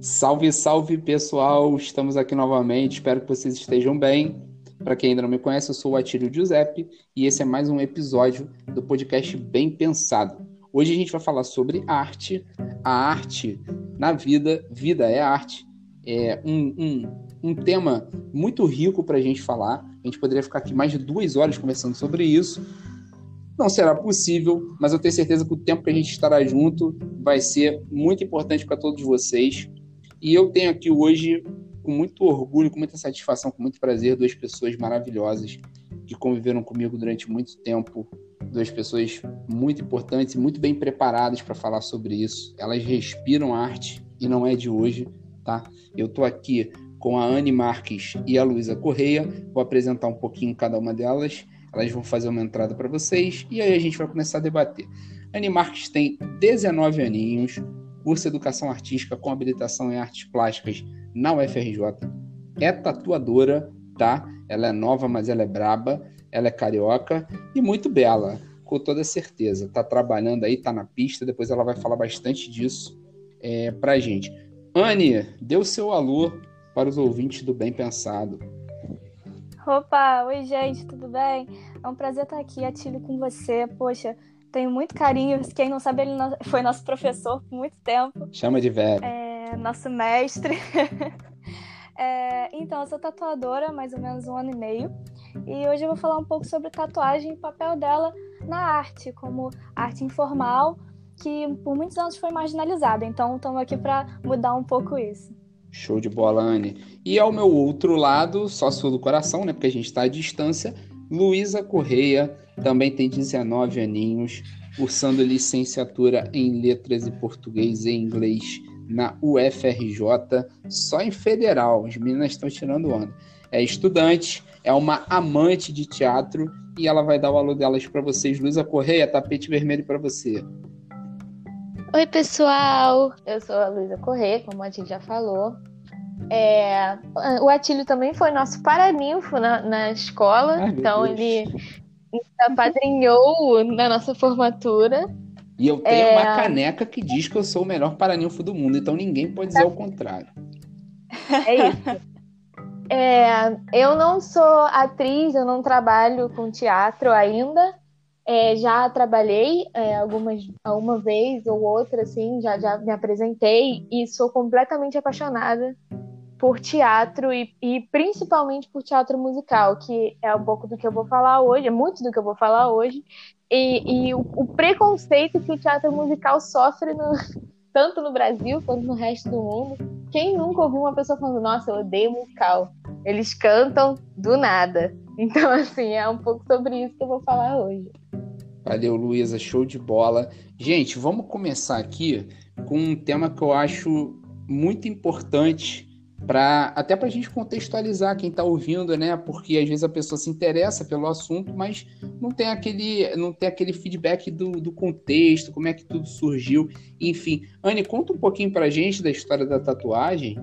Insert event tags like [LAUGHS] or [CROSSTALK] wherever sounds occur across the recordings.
Salve, salve pessoal! Estamos aqui novamente. Espero que vocês estejam bem. Para quem ainda não me conhece, eu sou o Atílio Giuseppe e esse é mais um episódio do podcast Bem Pensado. Hoje a gente vai falar sobre arte, a arte na vida, vida é arte. É um, um, um tema muito rico para a gente falar. A gente poderia ficar aqui mais de duas horas conversando sobre isso. Não será possível, mas eu tenho certeza que o tempo que a gente estará junto vai ser muito importante para todos vocês. E eu tenho aqui hoje, com muito orgulho, com muita satisfação, com muito prazer, duas pessoas maravilhosas que conviveram comigo durante muito tempo. Duas pessoas muito importantes e muito bem preparadas para falar sobre isso. Elas respiram arte e não é de hoje, tá? Eu estou aqui com a Anne Marques e a Luísa Correia. Vou apresentar um pouquinho cada uma delas. Elas vão fazer uma entrada para vocês e aí a gente vai começar a debater. Anne Marques tem 19 aninhos, curso Educação Artística com habilitação em artes plásticas na UFRJ. É tatuadora, tá? Ela é nova, mas ela é braba. Ela é carioca e muito bela, com toda certeza. Tá trabalhando aí, tá na pista. Depois ela vai falar bastante disso é, pra gente. Anne, dê o seu alô para os ouvintes do Bem Pensado. Opa, oi gente, tudo bem? É um prazer estar aqui, Atílio, com você. Poxa, tenho muito carinho. Quem não sabe, ele foi nosso professor por muito tempo. Chama de velho. É, nosso mestre. [LAUGHS] é, então, eu sou tatuadora há mais ou menos um ano e meio. E hoje eu vou falar um pouco sobre tatuagem e o papel dela na arte, como arte informal, que por muitos anos foi marginalizada. Então, estamos aqui para mudar um pouco isso. Show de bola, Anne. E ao meu outro lado, sócio do coração, né? Porque a gente está à distância, Luísa Correia, também tem 19 aninhos, cursando licenciatura em Letras e Português e Inglês na UFRJ, só em federal. As meninas estão tirando onda. É estudante, é uma amante de teatro e ela vai dar o alô delas para vocês. Luísa Correia, tapete vermelho para você. Oi, pessoal! Eu sou a Luísa Correia, como a gente já falou. É, o Atílio também foi nosso paraninfo na, na escola, Ai, então ele apadrinhou na nossa formatura. E eu tenho é... uma caneca que diz que eu sou o melhor paraninfo do mundo, então ninguém pode dizer o contrário. É isso. [LAUGHS] É, eu não sou atriz, eu não trabalho com teatro ainda. É, já trabalhei é, algumas, alguma vez ou outra, assim, já, já me apresentei e sou completamente apaixonada por teatro e, e, principalmente por teatro musical, que é um pouco do que eu vou falar hoje, é muito do que eu vou falar hoje, e, e o, o, preconceito que o teatro musical sofre no, [LAUGHS] tanto no Brasil quanto no resto do mundo. Quem nunca ouviu uma pessoa falando, nossa, eu odeio musical? Eles cantam do nada. Então, [LAUGHS] assim, é um pouco sobre isso que eu vou falar hoje. Valeu, Luísa, show de bola. Gente, vamos começar aqui com um tema que eu acho muito importante para até para a gente contextualizar quem está ouvindo, né? Porque às vezes a pessoa se interessa pelo assunto, mas não tem aquele, não tem aquele feedback do, do contexto, como é que tudo surgiu, enfim. Anne, conta um pouquinho para a gente da história da tatuagem.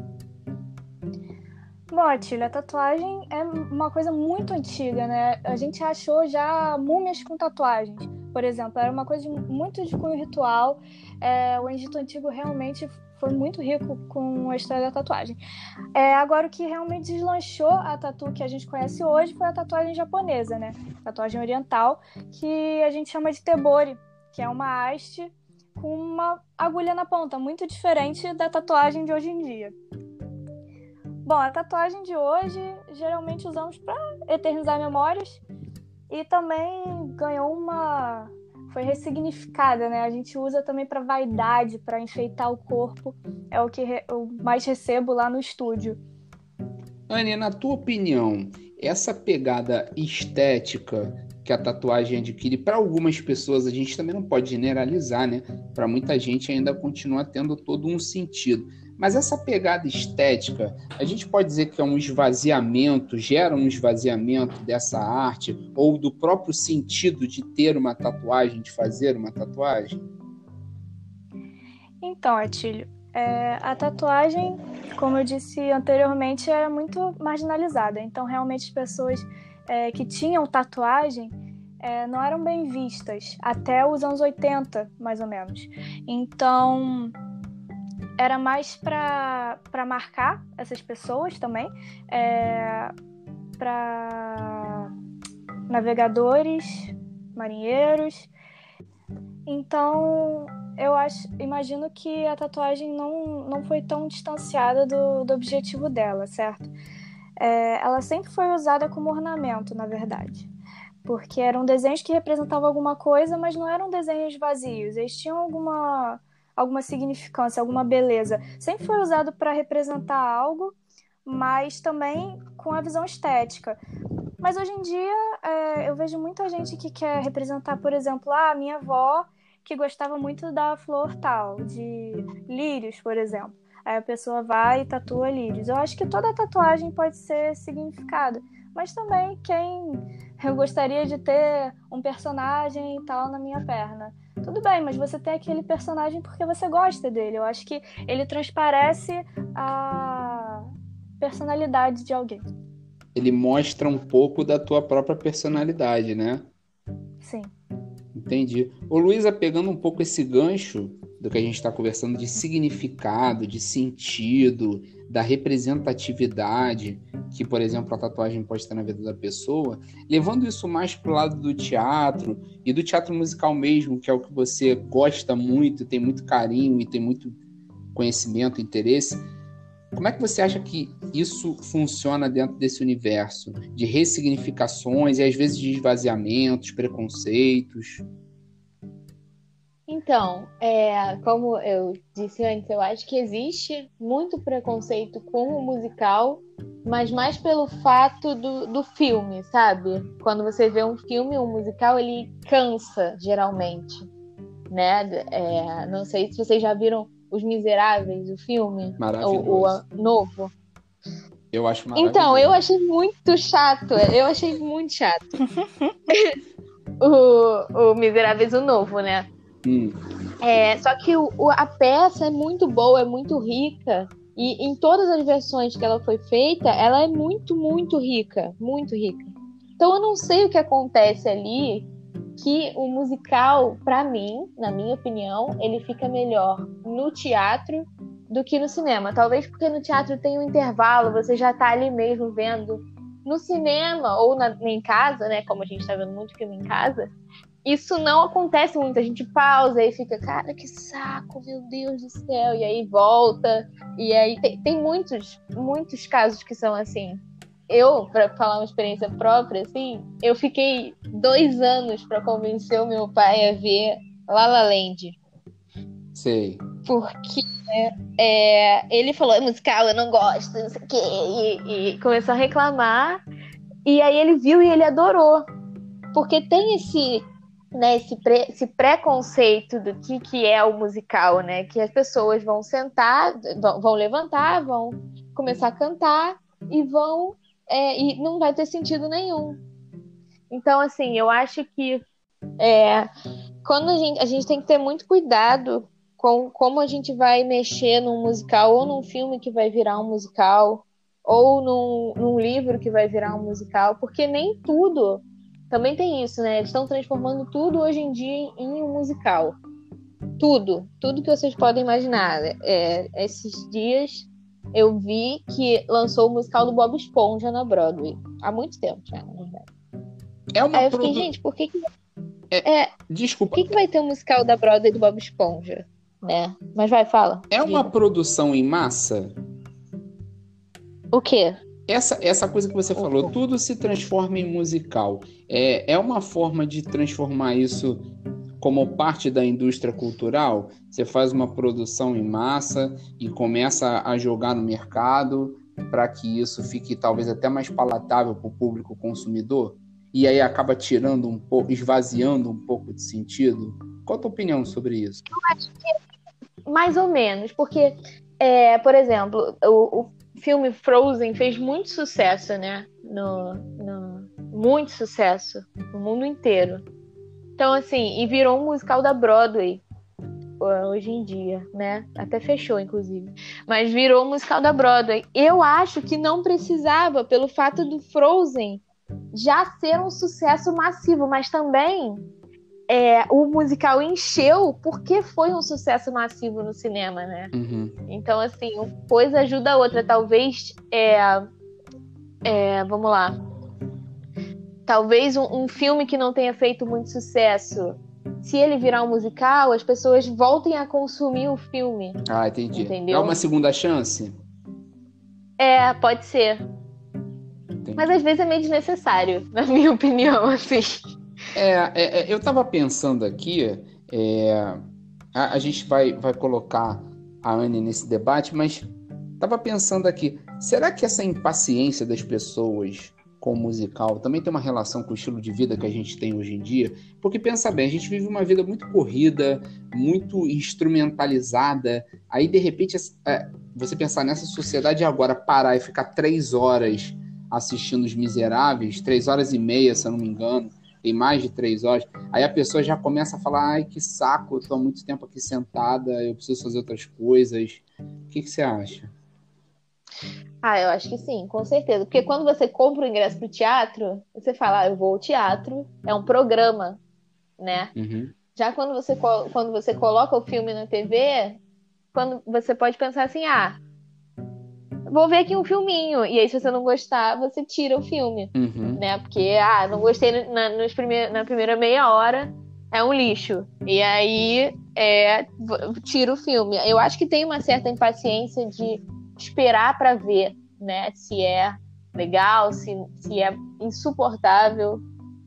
Bom, a tatuagem é uma coisa muito antiga, né? A gente achou já múmias com tatuagens, por exemplo. Era uma coisa muito de cunho ritual. É, o Egito Antigo realmente foi muito rico com a história da tatuagem. É, agora, o que realmente deslanchou a tatu que a gente conhece hoje foi a tatuagem japonesa, né? Tatuagem oriental, que a gente chama de tebori, que é uma haste com uma agulha na ponta, muito diferente da tatuagem de hoje em dia. Bom, a tatuagem de hoje geralmente usamos para eternizar memórias e também ganhou uma foi ressignificada, né? A gente usa também para vaidade, para enfeitar o corpo. É o que eu mais recebo lá no estúdio. Anne, na tua opinião, essa pegada estética que a tatuagem adquire, para algumas pessoas, a gente também não pode generalizar, né? Para muita gente ainda continua tendo todo um sentido. Mas essa pegada estética, a gente pode dizer que é um esvaziamento, gera um esvaziamento dessa arte ou do próprio sentido de ter uma tatuagem, de fazer uma tatuagem? Então, Atílio, é, a tatuagem, como eu disse anteriormente, era muito marginalizada. Então, realmente, as pessoas é, que tinham tatuagem é, não eram bem vistas até os anos 80, mais ou menos. Então, era mais para marcar essas pessoas também, é, para navegadores, marinheiros. Então, eu acho, imagino que a tatuagem não, não foi tão distanciada do, do objetivo dela, certo? É, ela sempre foi usada como ornamento, na verdade. Porque eram desenhos que representavam alguma coisa, mas não eram desenhos vazios. Eles tinham alguma, alguma significância, alguma beleza. Sempre foi usado para representar algo, mas também com a visão estética. Mas hoje em dia é, eu vejo muita gente que quer representar, por exemplo, ah, a minha avó que gostava muito da flor tal, de lírios, por exemplo. Aí a pessoa vai e tatua lírios. Eu acho que toda tatuagem pode ser significada, mas também quem eu gostaria de ter um personagem e tal na minha perna. Tudo bem, mas você tem aquele personagem porque você gosta dele. Eu acho que ele transparece a personalidade de alguém. Ele mostra um pouco da tua própria personalidade, né? Sim. Entendi. Ô Luísa, pegando um pouco esse gancho do que a gente está conversando de significado, de sentido, da representatividade que, por exemplo, a tatuagem pode ter na vida da pessoa, levando isso mais para o lado do teatro e do teatro musical mesmo, que é o que você gosta muito, tem muito carinho e tem muito conhecimento, interesse. Como é que você acha que isso funciona dentro desse universo de ressignificações e às vezes de esvaziamentos, preconceitos? Então, é, como eu disse antes, eu acho que existe muito preconceito com o musical, mas mais pelo fato do, do filme, sabe? Quando você vê um filme, um musical, ele cansa, geralmente, né? É, não sei se vocês já viram Os Miseráveis, o filme, o, o novo. Eu acho maravilhoso. Então, eu achei muito chato, eu achei muito chato. [LAUGHS] o, o Miseráveis, o novo, né? Hum. É, só que o, o, a peça é muito boa, é muito rica. E em todas as versões que ela foi feita, ela é muito, muito rica. Muito rica. Então eu não sei o que acontece ali que o musical, para mim, na minha opinião, ele fica melhor no teatro do que no cinema. Talvez porque no teatro tem um intervalo, você já tá ali mesmo vendo. No cinema ou na, em casa, né? Como a gente tá vendo muito filme em casa, isso não acontece muito. A gente pausa e fica, cara, que saco, meu Deus do céu. E aí volta. E aí tem, tem muitos, muitos casos que são assim. Eu, para falar uma experiência própria, assim, eu fiquei dois anos para convencer o meu pai a ver La La Land. Sei. Porque é, ele falou, é musical, eu não gosto, não sei o quê. E, e começou a reclamar. E aí ele viu e ele adorou. Porque tem esse né, esse, pre, esse preconceito do que, que é o musical, né? Que as pessoas vão sentar, vão, levantar, vão começar a cantar e vão. É, e não vai ter sentido nenhum. Então, assim, eu acho que é, quando a gente, a gente tem que ter muito cuidado com como a gente vai mexer num musical ou num filme que vai virar um musical ou num, num livro que vai virar um musical, porque nem tudo também tem isso, né? Eles estão transformando tudo hoje em dia em um musical. Tudo, tudo que vocês podem imaginar. É, esses dias eu vi que lançou o musical do Bob Esponja na Broadway. Há muito tempo já, na verdade. É uma Aí eu fiquei, produ... gente, por que que... É, é, desculpa. Por que, que vai ter um musical da Broadway do Bob Esponja? Né? Mas vai, fala. É uma produção em massa? O quê? Essa, essa coisa que você falou, tudo se transforma em musical. É, é uma forma de transformar isso como parte da indústria cultural? Você faz uma produção em massa e começa a jogar no mercado para que isso fique talvez até mais palatável para o público consumidor? E aí acaba tirando um pouco, esvaziando um pouco de sentido? Qual a tua opinião sobre isso? Eu acho que mais ou menos, porque, é, por exemplo, o, o filme Frozen fez muito sucesso, né? No, no, muito sucesso no mundo inteiro. Então, assim, e virou um musical da Broadway hoje em dia, né? Até fechou, inclusive. Mas virou um musical da Broadway. Eu acho que não precisava, pelo fato do Frozen já ser um sucesso massivo, mas também é, o musical encheu porque foi um sucesso massivo no cinema, né? Uhum. Então, assim, uma coisa ajuda a outra. Talvez, é, é, vamos lá. Talvez um, um, filme que não tenha feito muito sucesso, se ele virar um musical, as pessoas voltem a consumir o filme. Ah, entendi. Entendeu? É uma segunda chance? É, pode ser. Entendi. Mas às vezes é meio desnecessário, [LAUGHS] na minha opinião, assim. É, é, é eu estava pensando aqui, é, a, a, gente vai, vai colocar a Anne nesse debate, mas estava pensando aqui, será que essa impaciência das pessoas com o musical também tem uma relação com o estilo de vida que a gente tem hoje em dia? Porque pensa bem, a gente vive uma vida muito corrida, muito instrumentalizada, aí de repente é, você pensar nessa sociedade agora, parar e ficar três horas assistindo Os Miseráveis, três horas e meia, se eu não me engano, tem mais de três horas, aí a pessoa já começa a falar, ai, que saco, eu tô há muito tempo aqui sentada, eu preciso fazer outras coisas. O que, que você acha? Ah, eu acho que sim, com certeza. Porque quando você compra o ingresso pro teatro, você fala, ah, eu vou ao teatro, é um programa, né? Uhum. Já quando você, quando você coloca o filme na TV, quando você pode pensar assim, ah, vou ver aqui um filminho. E aí, se você não gostar, você tira o filme. Uhum. Né? Porque, ah, não gostei na, nos na primeira meia hora, é um lixo. E aí, é, tira o filme. Eu acho que tem uma certa impaciência de esperar para ver, né? Se é legal, se, se é insuportável,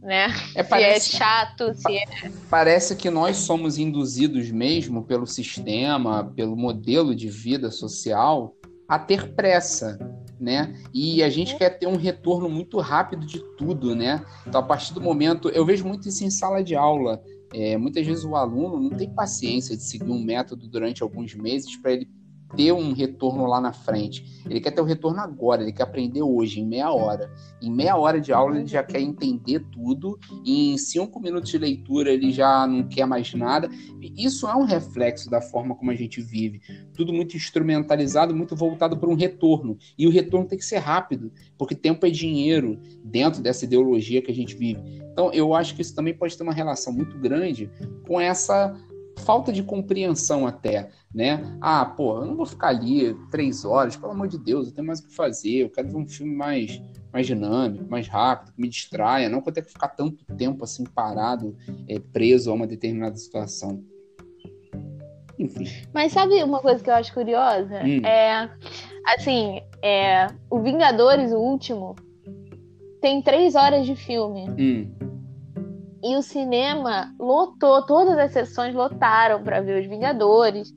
né? É, parece, se é chato, se é... Parece que nós somos induzidos mesmo pelo sistema, pelo modelo de vida social a ter pressa, né? E a gente quer ter um retorno muito rápido de tudo, né? Então, a partir do momento, eu vejo muito isso em sala de aula. É, muitas vezes o aluno não tem paciência de seguir um método durante alguns meses para ele ter um retorno lá na frente. Ele quer ter o um retorno agora, ele quer aprender hoje, em meia hora. Em meia hora de aula, ele já quer entender tudo, e em cinco minutos de leitura, ele já não quer mais nada. Isso é um reflexo da forma como a gente vive. Tudo muito instrumentalizado, muito voltado para um retorno. E o retorno tem que ser rápido, porque tempo é dinheiro dentro dessa ideologia que a gente vive. Então, eu acho que isso também pode ter uma relação muito grande com essa falta de compreensão até, né? Ah, pô, eu não vou ficar ali três horas, pelo amor de Deus, eu tenho mais o que fazer, eu quero ver um filme mais, mais dinâmico, mais rápido, que me distraia, não que eu tenha que ficar tanto tempo assim parado, é, preso a uma determinada situação. Enfim. Mas sabe uma coisa que eu acho curiosa? Hum. É, assim, é, o Vingadores, o último, tem três horas de filme. Hum. E o cinema lotou, todas as sessões lotaram para ver os Vingadores,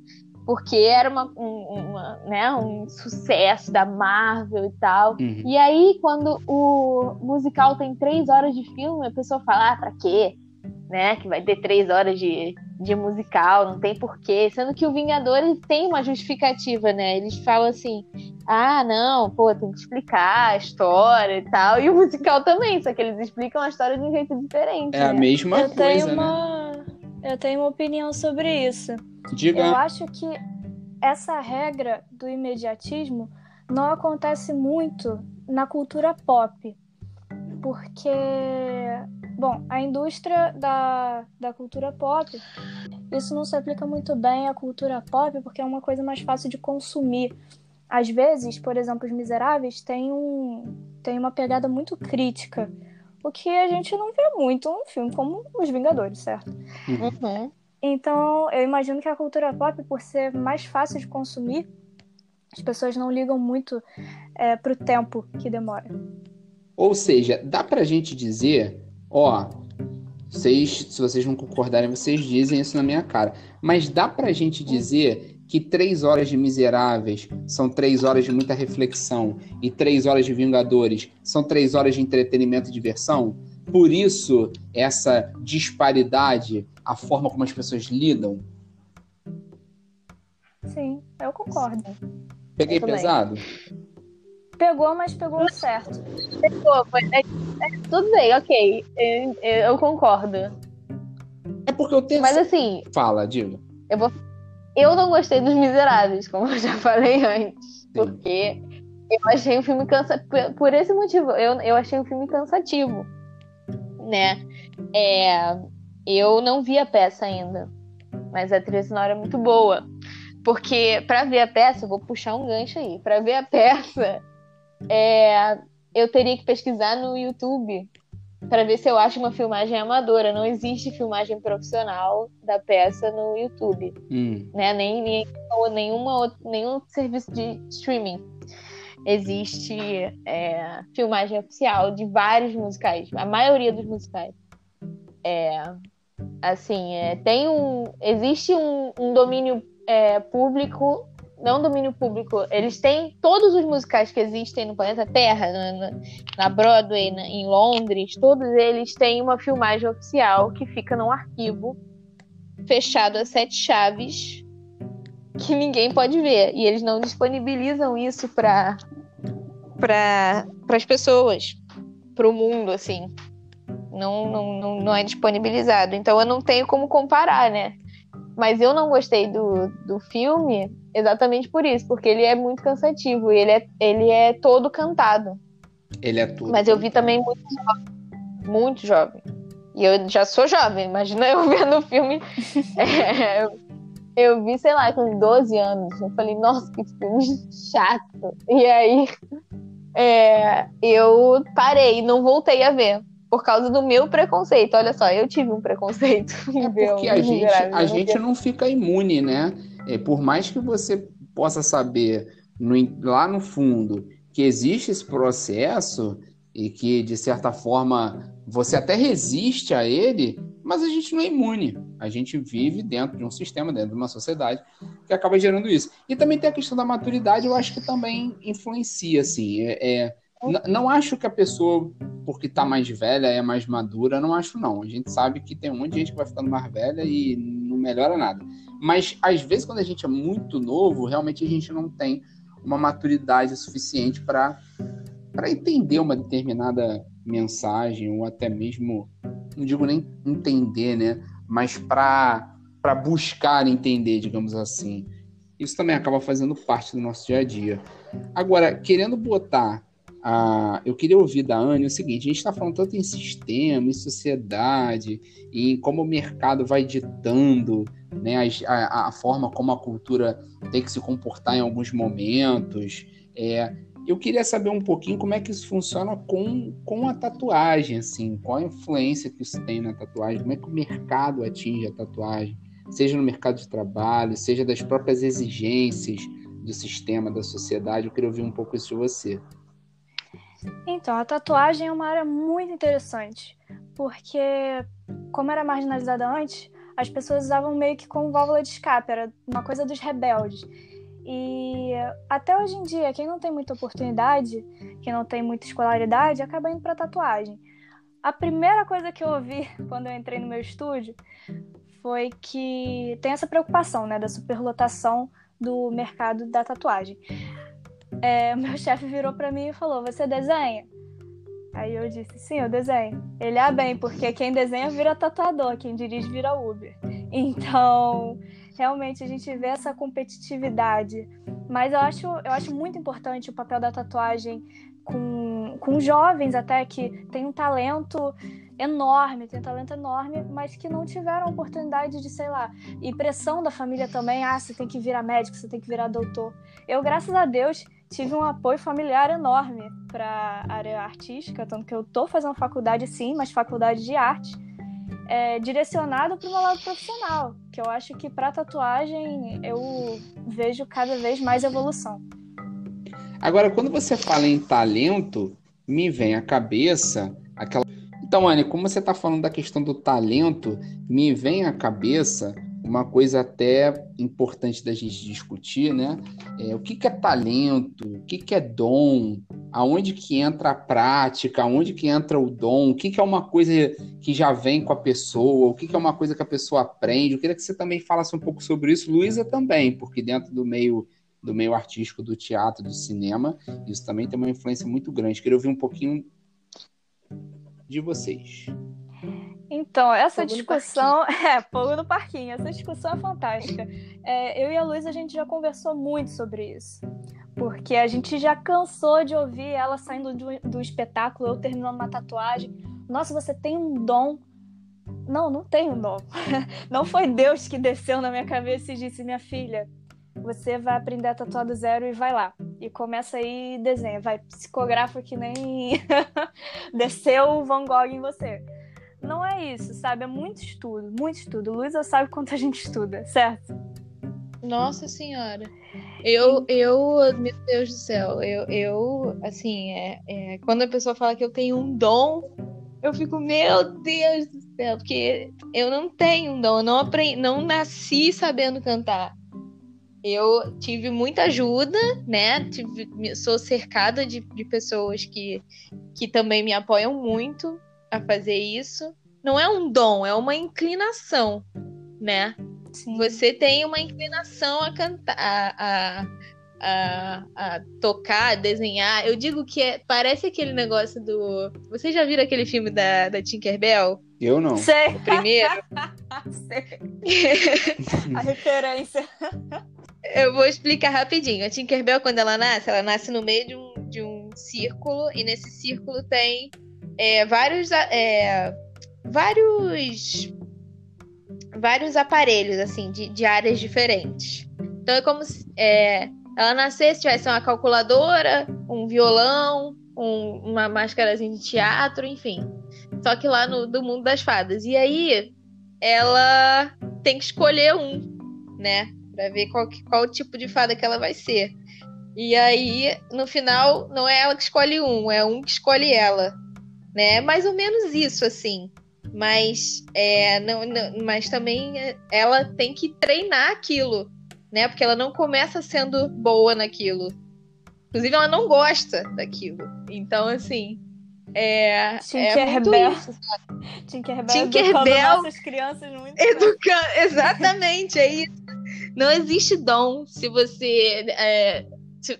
porque era uma, um, uma, né, um sucesso da Marvel e tal. Uhum. E aí, quando o musical tem três horas de filme, a pessoa fala, ah, pra quê? Né? Que vai ter três horas de, de musical, não tem porquê. Sendo que o Vingadores tem uma justificativa, né? Eles falam assim: ah, não, pô, tem que explicar a história e tal. E o musical também, só que eles explicam a história de um jeito diferente. É né? a mesma eu coisa. Tenho né? uma... Eu tenho uma opinião sobre isso. Diga. Eu acho que essa regra do imediatismo não acontece muito na cultura pop. Porque Bom, a indústria da, da cultura pop, isso não se aplica muito bem à cultura pop porque é uma coisa mais fácil de consumir. Às vezes, por exemplo, Os Miseráveis tem, um, tem uma pegada muito crítica, o que a gente não vê muito num filme como Os Vingadores, certo? Uhum. Então, eu imagino que a cultura pop, por ser mais fácil de consumir, as pessoas não ligam muito é, pro tempo que demora. Ou seja, dá pra gente dizer Ó, vocês, se vocês não concordarem, vocês dizem isso na minha cara. Mas dá pra gente dizer que três horas de Miseráveis são três horas de muita reflexão e três horas de Vingadores são três horas de entretenimento e diversão? Por isso, essa disparidade, a forma como as pessoas lidam? Sim, eu concordo. Peguei eu pesado? Pegou, mas pegou certo. Pegou, foi. É, é, tudo bem, ok. Eu, eu, concordo. É porque eu tenho. Mas assim. Fala, diga. Eu, vou... eu não gostei dos Miseráveis, como eu já falei [LAUGHS] antes. Sim. Porque eu achei o filme cansativo. Por esse motivo, eu, eu achei o filme cansativo. Né? É... Eu não vi a peça ainda, mas a trilha sonora é muito boa. Porque para ver a peça, eu vou puxar um gancho aí. Para ver a peça, é, eu teria que pesquisar no YouTube para ver se eu acho uma filmagem amadora. Não existe filmagem profissional da peça no YouTube, hum. né? Nem, nem nenhuma nenhum serviço de streaming existe é, filmagem oficial de vários musicais, a maioria dos musicais. É, assim, é, tem um, existe um, um domínio é, público, não domínio público, eles têm todos os musicais que existem no planeta Terra, na, na Broadway, na, em Londres, todos eles têm uma filmagem oficial que fica num arquivo fechado a sete chaves que ninguém pode ver e eles não disponibilizam isso para para as pessoas, para o mundo, assim. Não, não, não, não é disponibilizado. Então eu não tenho como comparar, né? Mas eu não gostei do, do filme exatamente por isso, porque ele é muito cansativo. Ele é, ele é todo cantado. Ele é tudo. Mas eu vi também muito jovem. Muito jovem. E eu já sou jovem, imagina [LAUGHS] eu vendo o filme. é, eu vi, sei lá, com 12 anos. Eu falei, nossa, que filme chato. E aí é, eu parei, não voltei a ver. Por causa do meu preconceito. Olha só, eu tive um preconceito. [LAUGHS] É porque a gente, a gente não fica imune, né? É, por mais que você possa saber no, lá no fundo que existe esse processo e que, de certa forma, você até resiste a ele, mas a gente não é imune. A gente vive dentro de um sistema, dentro de uma sociedade que acaba gerando isso. E também tem a questão da maturidade, eu acho que também influencia, assim. É, é não acho que a pessoa, porque está mais velha, é mais madura, não acho não. A gente sabe que tem um monte de gente que vai ficando mais velha e não melhora nada. Mas às vezes quando a gente é muito novo, realmente a gente não tem uma maturidade suficiente para para entender uma determinada mensagem ou até mesmo não digo nem entender, né? Mas para buscar entender, digamos assim. Isso também acaba fazendo parte do nosso dia a dia. Agora, querendo botar a. Eu queria ouvir da Anne o seguinte: a gente está falando tanto em sistema, em sociedade, em como o mercado vai ditando né, a, a forma como a cultura tem que se comportar em alguns momentos. É, eu queria saber um pouquinho como é que isso funciona com, com a tatuagem, assim, qual a influência que isso tem na tatuagem, como é que o mercado atinge a tatuagem, seja no mercado de trabalho, seja das próprias exigências do sistema, da sociedade. Eu queria ouvir um pouco isso de você. Então, a tatuagem é uma área muito interessante, porque como era marginalizada antes, as pessoas usavam meio que como válvula de escape, era uma coisa dos rebeldes. E até hoje em dia, quem não tem muita oportunidade, quem não tem muita escolaridade, acaba indo para tatuagem. A primeira coisa que eu ouvi [LAUGHS] quando eu entrei no meu estúdio foi que tem essa preocupação, né, da superlotação do mercado da tatuagem. É, [LAUGHS] meu chefe virou para mim e falou: "Você desenha?" Aí eu disse: "Sim, eu desenho." Ele: "Ah, bem, porque quem desenha vira tatuador, quem dirige vira Uber." [LAUGHS] Então, realmente a gente vê essa competitividade. Mas eu acho, eu acho muito importante o papel da tatuagem com, com jovens até que têm um talento enorme, tem um talento enorme, mas que não tiveram oportunidade de, sei lá, e pressão da família também, ah, você tem que virar médico, você tem que virar doutor. Eu, graças a Deus, tive um apoio familiar enorme para a área artística, tanto que eu estou fazendo faculdade sim, mas faculdade de arte é, direcionado para o meu lado profissional, que eu acho que para tatuagem eu vejo cada vez mais evolução. Agora, quando você fala em talento, me vem à cabeça aquela. Então, Anne, como você está falando da questão do talento, me vem à cabeça uma coisa até importante da gente discutir, né? É, o que, que é talento, o que, que é dom, aonde que entra a prática, aonde que entra o dom, o que, que é uma coisa que já vem com a pessoa, o que, que é uma coisa que a pessoa aprende. Eu queria que você também falasse um pouco sobre isso, Luísa também, porque dentro do meio do meio artístico do teatro, do cinema, isso também tem uma influência muito grande. Queria ouvir um pouquinho de vocês. Então, essa fogo discussão. [LAUGHS] É, fogo no parquinho. Essa discussão é fantástica. É, eu e a Luísa, a gente já conversou muito sobre isso. Porque a gente já cansou de ouvir ela saindo do, do espetáculo, eu terminando uma tatuagem. Nossa, você tem um dom. não, não tenho dom. [LAUGHS] Não foi Deus que desceu na minha cabeça e disse, minha filha, você vai aprender a tatuar do zero e vai lá. E começa aí e desenha. Vai psicografa que nem [LAUGHS] desceu o Van Gogh em você. Não é isso, sabe? É muito estudo, muito estudo. Luísa sabe quanto a gente estuda, certo? Nossa senhora. Eu, eu, meu Deus do céu, eu, eu assim, é, é, quando a pessoa fala que eu tenho um dom, eu fico, meu Deus do céu, porque eu não tenho um dom, eu não aprendi, não nasci sabendo cantar. Eu tive muita ajuda, né? Tive, sou cercada de, de pessoas que, que também me apoiam muito a fazer isso. Não é um dom, é uma inclinação, né? Sim. Você tem uma inclinação a cantar, a, a, a, tocar, a desenhar. Eu digo que é, parece aquele negócio do. Vocês já viram aquele filme da, da Tinkerbell? Eu não. Sei. O primeiro? [LAUGHS] Sei. [LAUGHS] a referência. Eu vou explicar rapidinho. A Tinkerbell, quando ela nasce, ela nasce no meio de um, de um círculo, e nesse círculo tem é, vários. É, vários vários aparelhos, assim, de, de áreas diferentes. Então é como se é, ela nascesse, tivesse uma calculadora, um violão, um, uma máscarazinha de teatro, enfim. Só que lá no do mundo das fadas. E aí ela tem que escolher um, né? Pra ver qual, qual tipo de fada que ela vai ser. E aí, no final, não é ela que escolhe um, é um que escolhe ela. Né? É mais ou menos isso, assim mas é, não, não, mas também ela tem que treinar aquilo, né? Porque ela não começa sendo boa naquilo. Inclusive, ela não gosta daquilo. Então, assim. É, Tinkerbell. É isso, Tinkerbell, Tinkerbell nossas crianças muito. Educa... [LAUGHS] Exatamente, é isso. Não existe dom se você é,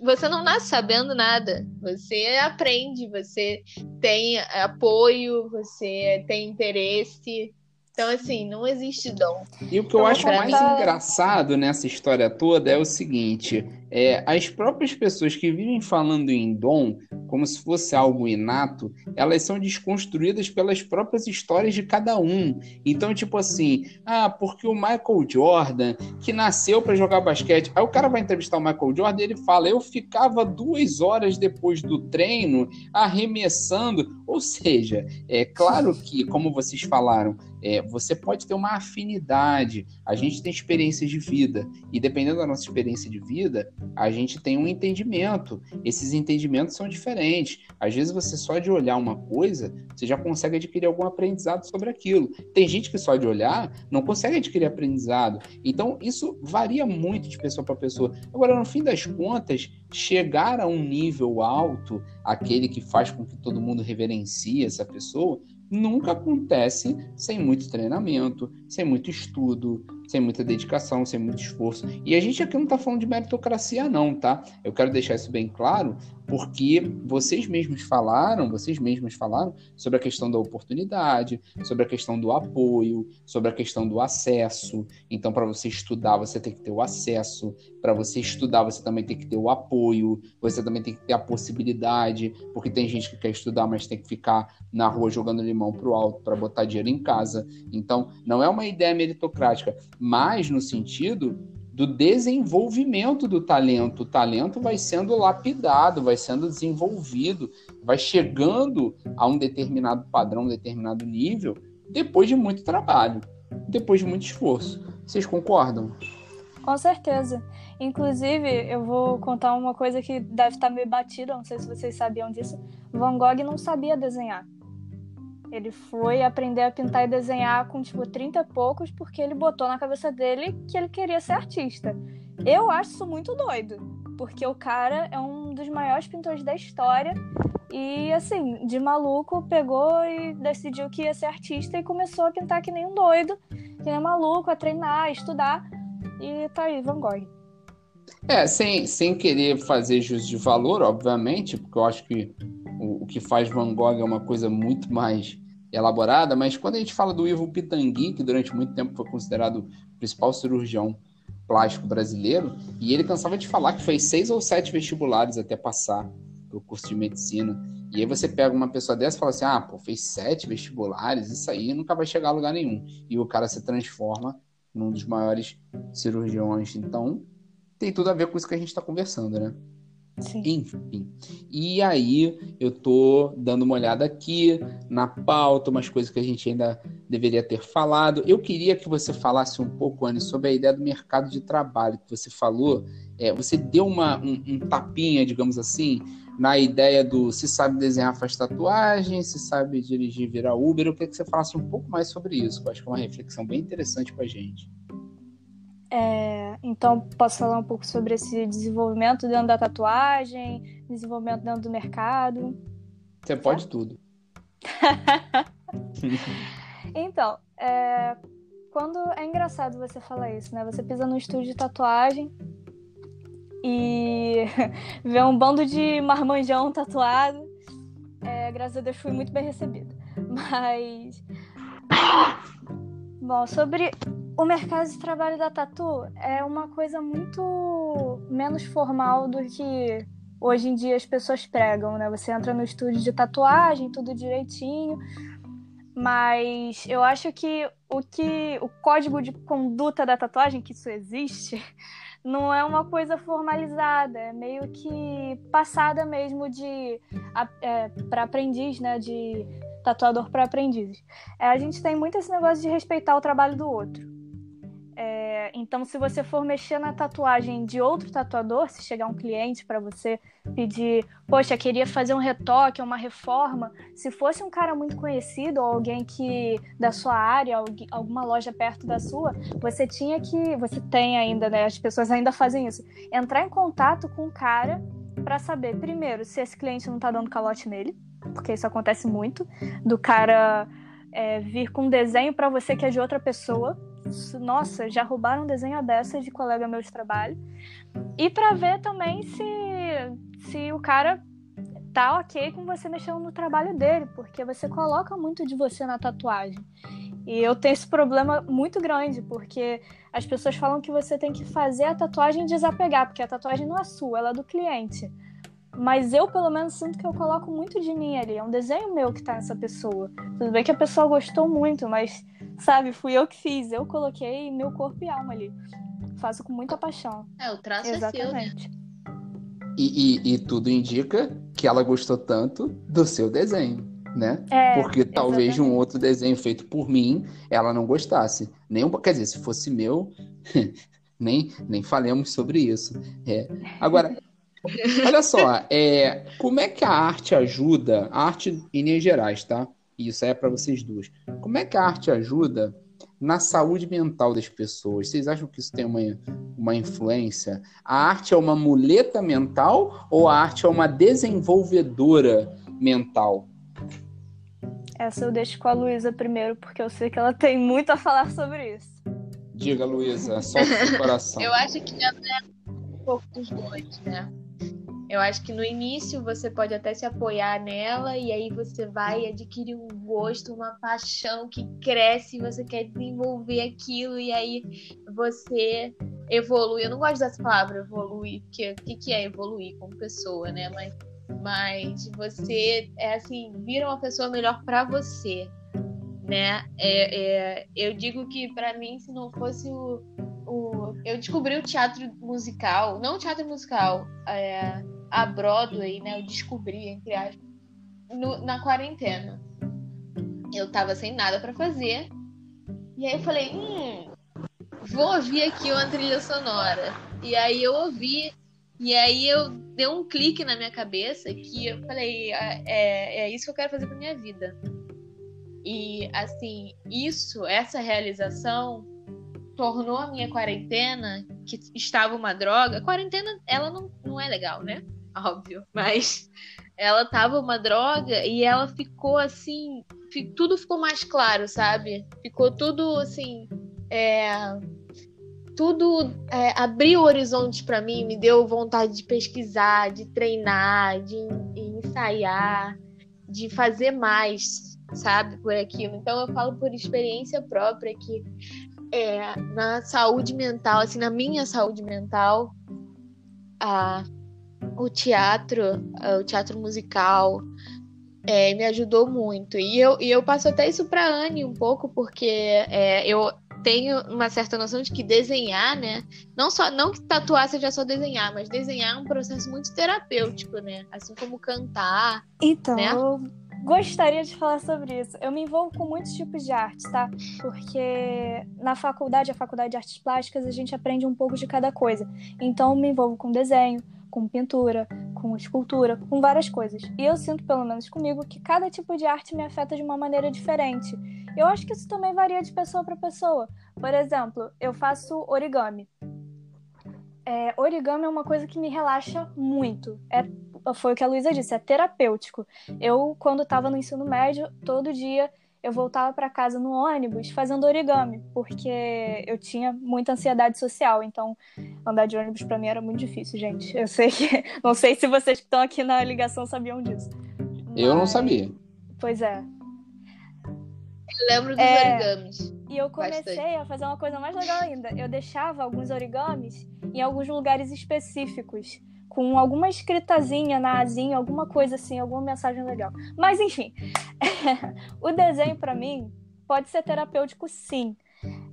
você não nasce sabendo nada. Você aprende, você tem apoio, você tem interesse. Então, assim, não existe dom. E o que eu então, acho mais engraçado nessa história toda é o seguinte: é, as próprias pessoas que vivem falando em dom como se fosse algo inato, elas são desconstruídas pelas próprias histórias de cada um. Então, tipo assim, ah, porque o Michael Jordan, que nasceu para jogar basquete, aí o cara vai entrevistar o Michael Jordan e ele fala: eu ficava duas horas depois do treino arremessando. Ou seja, é claro que, como vocês falaram, é, você pode ter uma afinidade, a gente tem experiências de vida, e dependendo da nossa experiência de vida, a gente tem um entendimento. Esses entendimentos são diferentes. Às vezes você só de olhar uma coisa, você já consegue adquirir algum aprendizado sobre aquilo. Tem gente que só de olhar não consegue adquirir aprendizado. Então isso varia muito de pessoa para pessoa. Agora, no fim das contas, chegar a um nível alto, aquele que faz com que todo mundo reverencie essa pessoa, nunca acontece sem muito treinamento, sem muito estudo, sem muita dedicação, sem muito esforço. E a gente aqui não está falando de meritocracia, não, tá? Eu quero deixar isso bem claro, porque vocês mesmos falaram, vocês mesmos falaram sobre a questão da oportunidade, sobre a questão do apoio, sobre a questão do acesso. Então, para você estudar, você tem que ter o acesso. Para você estudar, você também tem que ter o apoio. Você também tem que ter a possibilidade, porque tem gente que quer estudar, mas tem que ficar na rua jogando limão pro alto para botar dinheiro em casa. Então, não é uma ideia meritocrática mas no sentido do desenvolvimento do talento. O talento vai sendo lapidado, vai sendo desenvolvido, vai chegando a um determinado padrão, um determinado nível, depois de muito trabalho, depois de muito esforço. Vocês concordam? Com certeza. Inclusive, eu vou contar uma coisa que deve estar meio batida, não sei se vocês sabiam disso. Van Gogh não sabia desenhar. Ele foi aprender a pintar e desenhar com, tipo, 30 e poucos, porque ele botou na cabeça dele que ele queria ser artista. Eu acho isso muito doido, porque o cara é um dos maiores pintores da história e, assim, de maluco, pegou e decidiu que ia ser artista e começou a pintar que nem um doido, que nem um maluco, a treinar, a estudar. E tá aí, Van Gogh. É, sem, sem querer fazer juízo de valor, obviamente, porque eu acho que o, o que faz Van Gogh é uma coisa muito mais elaborada, mas quando a gente fala do Ivo Pitangui, que durante muito tempo foi considerado o principal cirurgião plástico brasileiro, e ele cansava de falar que fez seis ou sete vestibulares até passar para o curso de medicina. E aí você pega uma pessoa dessa e fala assim: ah, pô, fez sete vestibulares, isso aí nunca vai chegar a lugar nenhum. E o cara se transforma num dos maiores cirurgiões. Então, tem tudo a ver com isso que a gente está conversando, né? Sim. Enfim. E aí, eu tô dando uma olhada aqui na pauta, umas coisas que a gente ainda deveria ter falado. Eu queria que você falasse um pouco, Anne, sobre a ideia do mercado de trabalho que você falou. É, você deu uma, um, um tapinha, digamos assim, na ideia do se sabe desenhar faz tatuagem, se sabe dirigir virar Uber. Eu queria que você falasse um pouco mais sobre isso, que eu acho que é uma reflexão bem interessante para a gente. É, então, posso falar um pouco sobre esse desenvolvimento dentro da tatuagem, desenvolvimento dentro do mercado. Você pode tudo. [LAUGHS] então, é, quando é engraçado você falar isso, né? Você pisa no estúdio de tatuagem e [LAUGHS] vê um bando de marmanjão tatuado. É, graças a Deus fui muito bem recebida. Mas. Bom, sobre o mercado de trabalho da Tatu é uma coisa muito menos formal do que hoje em dia as pessoas pregam, né? Você entra no estúdio de tatuagem, tudo direitinho, mas eu acho que o que o código de conduta da tatuagem, que isso existe, [LAUGHS] não é uma coisa formalizada, é meio que passada mesmo de é, para aprendiz, né? De tatuador para aprendizes. É, a gente tem muito esse negócio de respeitar o trabalho do outro. É, então, se você for mexer na tatuagem de outro tatuador, se chegar um cliente para você pedir, poxa, queria fazer um retoque, uma reforma, se fosse um cara muito conhecido ou alguém que da sua área, alguma loja perto da sua, você tinha que, você tem ainda, né? As pessoas ainda fazem isso, entrar em contato com o cara para saber primeiro se esse cliente não está dando calote nele, porque isso acontece muito, do cara é, vir com um desenho para você que é de outra pessoa nossa, já roubaram um desenho dessa de colega meu de trabalho. E para ver também se, se o cara tá ok com você mexendo no trabalho dele, porque você coloca muito de você na tatuagem. E eu tenho esse problema muito grande, porque as pessoas falam que você tem que fazer a tatuagem desapegar, porque a tatuagem não é sua, ela é do cliente. Mas eu, pelo menos, sinto que eu coloco muito de mim ali. É um desenho meu que tá nessa pessoa. Tudo bem que a pessoa gostou muito, mas Sabe, fui eu que fiz. Eu coloquei meu corpo e alma ali. Faço com muita paixão. É, o traço Exatamente. é seu, né? E, e, e, tudo indica que ela gostou tanto do seu desenho, né? É, Porque talvez de um outro desenho feito por mim ela não gostasse. Nem quer dizer, se fosse meu, [LAUGHS] nem, nem falemos sobre isso. É. Agora, olha só, é, como é que a arte ajuda, a arte em linhas gerais, tá? isso é para vocês duas. Como é que a arte ajuda na saúde mental das pessoas? Vocês acham que isso tem uma, uma influência? A arte é uma muleta mental ou a arte é uma desenvolvedora mental? Essa eu deixo com a Luísa primeiro, porque eu sei que ela tem muito a falar sobre isso. Diga, Luísa, solta seu coração. eu acho que é um pouco dos dois, né? Eu acho que no início você pode até se apoiar nela e aí você vai adquirir um gosto, uma paixão que cresce você quer desenvolver aquilo e aí você evolui. Eu não gosto dessa palavra evoluir, porque o que, que é evoluir como pessoa, né? Mas, mas você é assim, vira uma pessoa melhor para você, né? É, é, eu digo que para mim, se não fosse o, o, eu descobri o teatro musical, não o teatro musical, é, a Broadway, né? Eu descobri, entre aspas, no, na quarentena. Eu tava sem nada para fazer. E aí eu falei, hum, vou ouvir aqui uma trilha sonora. E aí eu ouvi. E aí eu deu um clique na minha cabeça que eu falei, é, é, é isso que eu quero fazer pra minha vida. E assim, isso, essa realização tornou a minha quarentena, que estava uma droga. Quarentena, ela não, não é legal, né? [LAUGHS] óbvio, mas ela tava uma droga e ela ficou assim, tudo ficou mais claro, sabe? Ficou tudo assim, é, tudo é, abriu horizontes para mim, me deu vontade de pesquisar, de treinar, de, de ensaiar, de fazer mais, sabe, por aquilo. Então eu falo por experiência própria que é, na saúde mental, assim, na minha saúde mental, a o teatro, o teatro musical, É, me ajudou muito. E eu, e eu passo até isso pra Anne um pouco, porque é, eu tenho uma certa noção de que desenhar, né? Não só não que tatuar seja só desenhar, mas desenhar é um processo muito terapêutico, né? Assim como cantar. Então, né? eu gostaria de falar sobre isso. Eu me envolvo com muitos tipos de arte, tá? Porque na faculdade, a faculdade de artes plásticas, a gente aprende um pouco de cada coisa. Então, eu me envolvo com desenho, com pintura, com escultura, com várias coisas. E eu sinto, pelo menos comigo, que cada tipo de arte me afeta de uma maneira diferente. Eu acho que isso também varia de pessoa para pessoa. Por exemplo, eu faço origami. É, origami é uma coisa que me relaxa muito. É, foi o que a Luísa disse, é terapêutico. Eu, quando estava no ensino médio, todo dia eu voltava para casa no ônibus fazendo origami, porque eu tinha muita ansiedade social, então andar de ônibus para mim era muito difícil, gente. Eu sei que [LAUGHS] não sei se vocês que estão aqui na ligação sabiam disso. Eu não sabia. Pois é. Eu lembro dos É. origamis. E eu comecei Bastante. a fazer uma coisa mais legal ainda. Eu deixava alguns origamis em alguns lugares específicos, com alguma escritazinha na asinha, alguma coisa assim, alguma mensagem legal. Mas enfim, [LAUGHS] o desenho pra mim pode ser terapêutico, sim.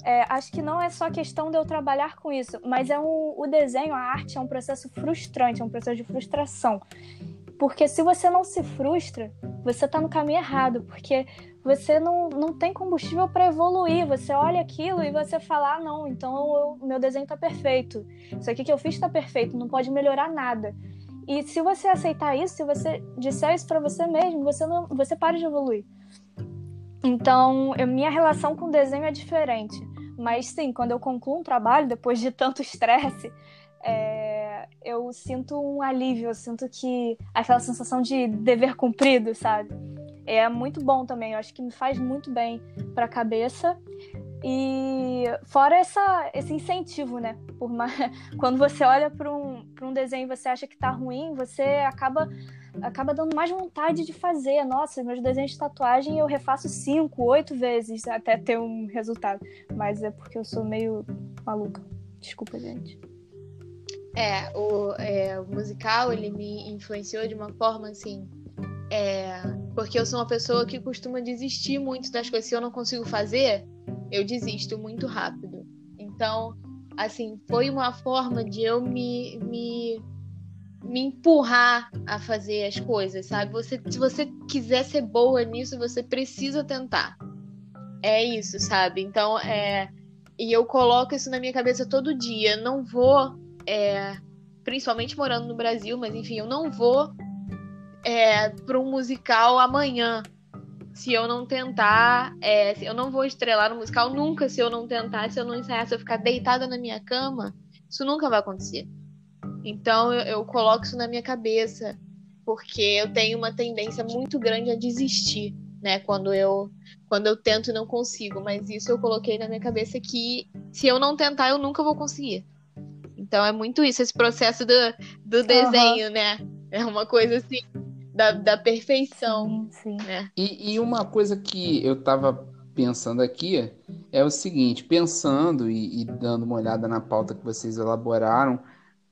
É, acho que não é só questão de eu trabalhar com isso, mas é um, o desenho, a arte é um processo frustrante, é um processo de frustração. Porque se você não se frustra, você tá no caminho errado, porque você não, não tem combustível para evoluir. Você olha aquilo e você fala: ah, não, então o meu desenho tá perfeito. Isso aqui que eu fiz tá perfeito, não pode melhorar nada. E se você aceitar isso, se você disser isso para você mesmo, você não, você para de evoluir. Então, eu- minha relação com o desenho é diferente. Mas sim, quando eu concluo um trabalho, depois de tanto estresse, é, eu sinto um alívio, eu sinto que aquela sensação de dever cumprido, sabe? É muito bom também, eu acho que me faz muito bem para a cabeça. E fora essa, esse incentivo, né? Por ma- [LAUGHS] Quando você olha para um, pra um desenho e você acha que tá ruim, você acaba, acaba dando mais vontade de fazer. Nossa, meus desenhos de tatuagem eu refaço cinco, oito vezes até ter um resultado. Mas é porque eu sou meio maluca. Desculpa, gente. É, o, é, o musical, ele me influenciou de uma forma assim. É, porque eu sou uma pessoa que costuma desistir muito das coisas. Se eu não consigo fazer, eu desisto muito rápido. Então, assim, foi uma forma de eu me, me, me empurrar a fazer as coisas, sabe? Você, se você quiser ser boa nisso, você precisa tentar. É isso, sabe? Então, é. E eu coloco isso na minha cabeça todo dia. Não vou é, principalmente morando no Brasil, mas enfim, eu não vou é, para um musical amanhã se eu não tentar. é, eu não vou estrelar no musical nunca se eu não tentar, se eu não ensaiar, se eu ficar deitada na minha cama, isso nunca vai acontecer. Então eu, eu coloco isso na minha cabeça, porque eu tenho uma tendência muito grande a desistir, né? Quando eu quando eu tento e não consigo, mas isso eu coloquei na minha cabeça que se eu não tentar, eu nunca vou conseguir. Então é muito isso, esse processo do, do desenho, né? É uma coisa assim, da, da perfeição, Sim, sim. né? E, e uma coisa que eu tava pensando aqui é o seguinte, pensando e, e dando uma olhada na pauta que vocês elaboraram,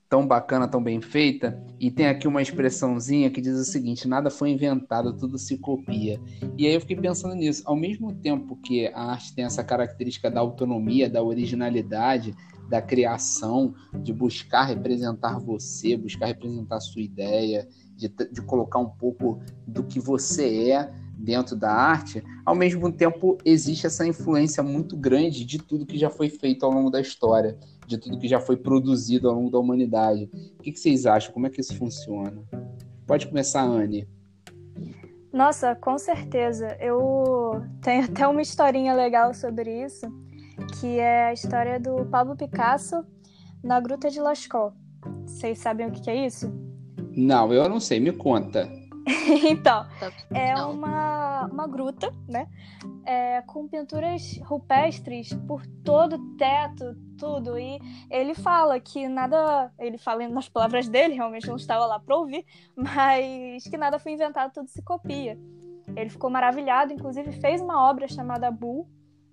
tão bacana, tão bem feita, e tem aqui uma expressãozinha que diz o seguinte: nada foi inventado, tudo se copia. E aí eu fiquei pensando nisso. Ao mesmo tempo que a arte tem essa característica da autonomia, da originalidade, da criação, de buscar representar você, buscar representar a sua ideia, de, de colocar um pouco do que você é dentro da arte, ao mesmo tempo existe essa influência muito grande de tudo que já foi feito ao longo da história, de tudo que já foi produzido ao longo da humanidade. O que, que vocês acham? Como é que isso funciona? Pode começar, Anne. Nossa, com certeza. Eu tenho até uma historinha legal sobre isso, que é a história do Pablo Picasso na Gruta de Lascaux. Vocês sabem o que que é isso? Não, eu não sei, me conta. [LAUGHS] então, Tá- é uma, uma gruta, né? É, com pinturas rupestres por todo o teto, tudo. E ele fala que nada. Ele fala nas palavras dele, realmente não estava lá para ouvir, mas que nada foi inventado, tudo se copia. Ele ficou maravilhado, inclusive fez uma obra chamada Bull,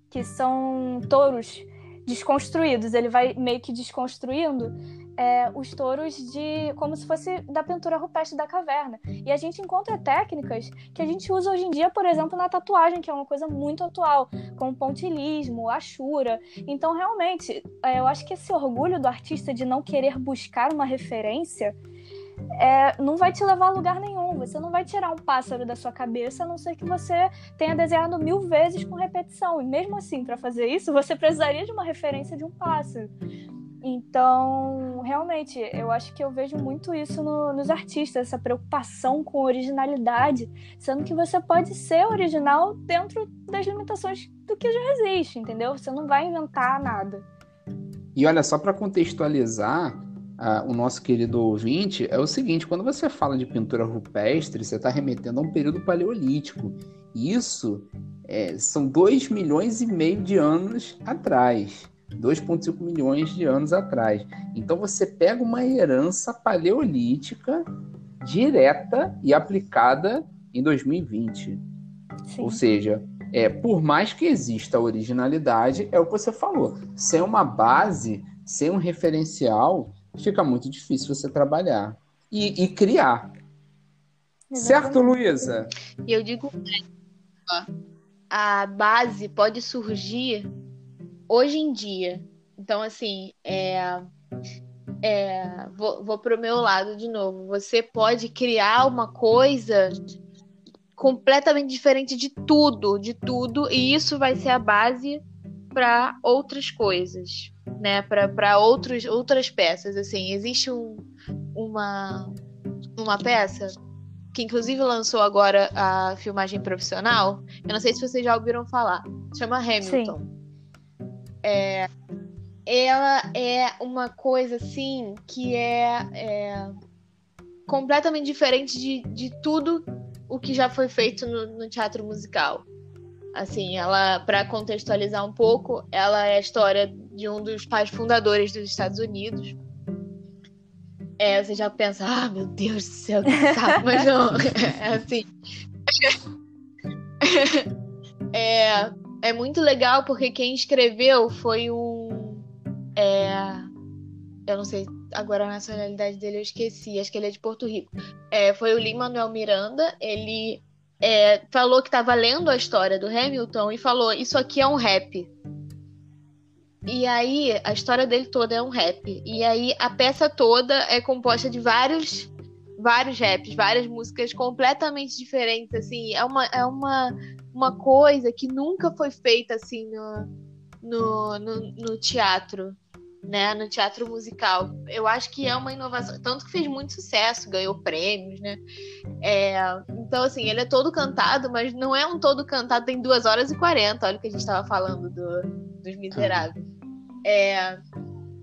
que são touros desconstruídos. Ele vai meio que desconstruindo é, os touros de como se fosse da pintura rupestre da caverna. E a gente encontra técnicas que a gente usa hoje em dia, por exemplo, na tatuagem, que é uma coisa muito atual, como pontilismo, achura. Então, realmente, é, eu acho que esse orgulho do artista de não querer buscar uma referência é, não vai te levar a lugar nenhum. Você não vai tirar um pássaro da sua cabeça, a não ser que você tenha desenhado mil vezes com repetição. E mesmo assim, para fazer isso, você precisaria de uma referência de um pássaro. Então, realmente, eu acho que eu vejo muito isso no, nos artistas, essa preocupação com originalidade, sendo que você pode ser original dentro das limitações do que já existe, entendeu? Você não vai inventar nada. E olha, só para contextualizar, o nosso querido ouvinte, é o seguinte: quando você fala de pintura rupestre, você está remetendo a um período paleolítico. Isso é, são 2 milhões e meio de anos atrás. 2,5 milhões de anos atrás. Então você pega uma herança paleolítica direta e aplicada em 2020. Sim. Ou seja, é, por mais que exista a originalidade, é o que você falou. Sem uma base, sem um referencial, fica muito difícil você trabalhar e, e criar. Exatamente. Certo, Luísa? E eu digo, a base pode surgir hoje em dia. Então, assim, é, é, vou, vou pro meu lado de novo. Você pode criar uma coisa completamente diferente de tudo, de tudo, e isso vai ser a base para outras coisas, né? Para outros outras peças. Assim, existe um, uma uma peça que inclusive lançou agora a filmagem profissional. Eu não sei se vocês já ouviram falar. Chama Hamilton. Sim. É, ela é uma coisa assim que é, é completamente diferente de, de tudo o que já foi feito no, no teatro musical. Assim, ela, para contextualizar um pouco, ela é a história de um dos pais fundadores dos Estados Unidos. É, você já pensa, ah, meu Deus do céu, que saco, mas não, é [LAUGHS] assim. [LAUGHS] é, é muito legal porque quem escreveu foi um. É, eu não sei agora a nacionalidade dele, eu esqueci. Acho que ele é de Porto Rico. É, foi o Lin Manuel Miranda. Ele é, falou que estava lendo a história do Hamilton e falou: Isso aqui é um rap. E aí, a história dele toda é um rap. E aí, a peça toda é composta de vários vários raps, várias músicas completamente diferentes, assim. É uma, é uma uma coisa que nunca foi feita assim no, no, no, no teatro, né? No teatro musical. Eu acho que é uma inovação, tanto que fez muito sucesso, ganhou prêmios, né? É, então, assim, ele é todo cantado, mas não é um todo cantado, tem duas horas e quarenta. Olha o que a gente estava falando do, dos miseráveis. É,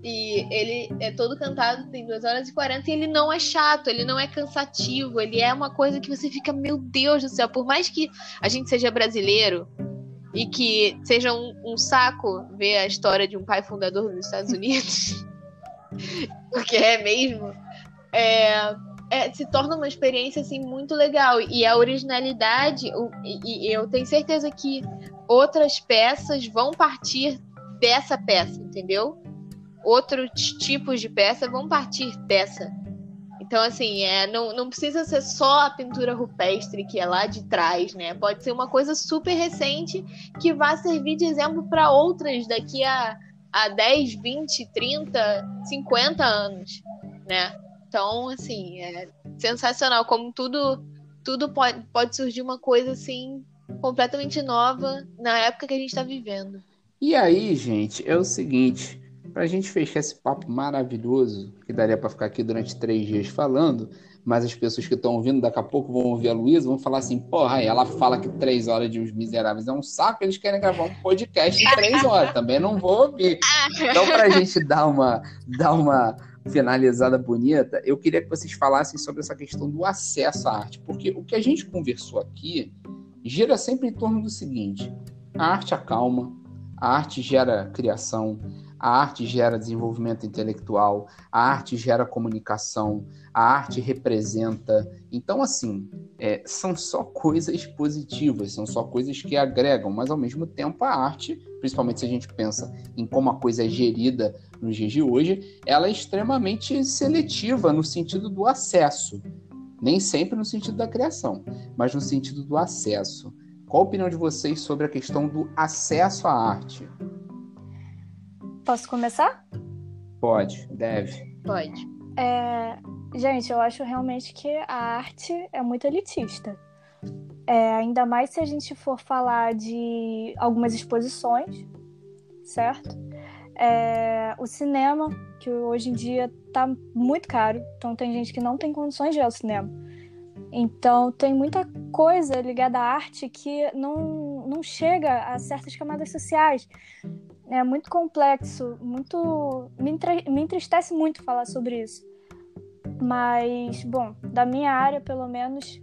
e ele é todo cantado, tem 2 horas e 40, e ele não é chato, ele não é cansativo, ele é uma coisa que você fica, meu Deus do céu, por mais que a gente seja brasileiro e que seja um, um saco ver a história de um pai fundador dos Estados [LAUGHS] Unidos, [LAUGHS] porque é mesmo, é, é, se torna uma experiência assim muito legal. E a originalidade, o, e, e eu tenho certeza que outras peças vão partir dessa peça, entendeu? outros tipos de peça vão partir dessa. Então, assim, é, não, não precisa ser só a pintura rupestre que é lá de trás, né? Pode ser uma coisa super recente que vá servir de exemplo para outras daqui a, a 10, 20, 30, 50 anos, né? Então, assim, é sensacional como tudo tudo pode, pode surgir uma coisa assim completamente nova na época que a gente está vivendo. E aí, gente, é o seguinte, para a gente fechar esse papo maravilhoso, que daria para ficar aqui durante três dias falando, mas as pessoas que estão ouvindo daqui a pouco vão ouvir a Luísa, vão falar assim, porra, ela fala que três horas de Os Miseráveis é um saco, eles querem gravar um podcast em três horas, também não vou ouvir. Então, para a gente dar uma, dar uma finalizada bonita, eu queria que vocês falassem sobre essa questão do acesso à arte, porque o que a gente conversou aqui gira sempre em torno do seguinte, a arte acalma, a arte gera criação, A arte gera desenvolvimento intelectual, a arte gera comunicação, a arte representa. Então, assim, é, são só coisas positivas, são só coisas que agregam, mas ao mesmo tempo a arte, principalmente se a gente pensa em como a coisa é gerida nos dias de hoje, ela é extremamente seletiva no sentido do acesso. Nem sempre no sentido da criação, mas no sentido do acesso. Qual a opinião de vocês sobre a questão do acesso à arte? Posso começar? Pode, deve. Pode. É, gente, eu acho realmente que a arte é muito elitista. É, ainda mais se a gente for falar de algumas exposições, certo? É, o cinema, que hoje em dia tá muito caro, então tem gente que não tem condições de ir ao cinema. Então tem muita coisa ligada à arte que não, não chega a certas camadas sociais é muito complexo, muito me, me entristece muito falar sobre isso. Mas, bom, da minha área, pelo menos,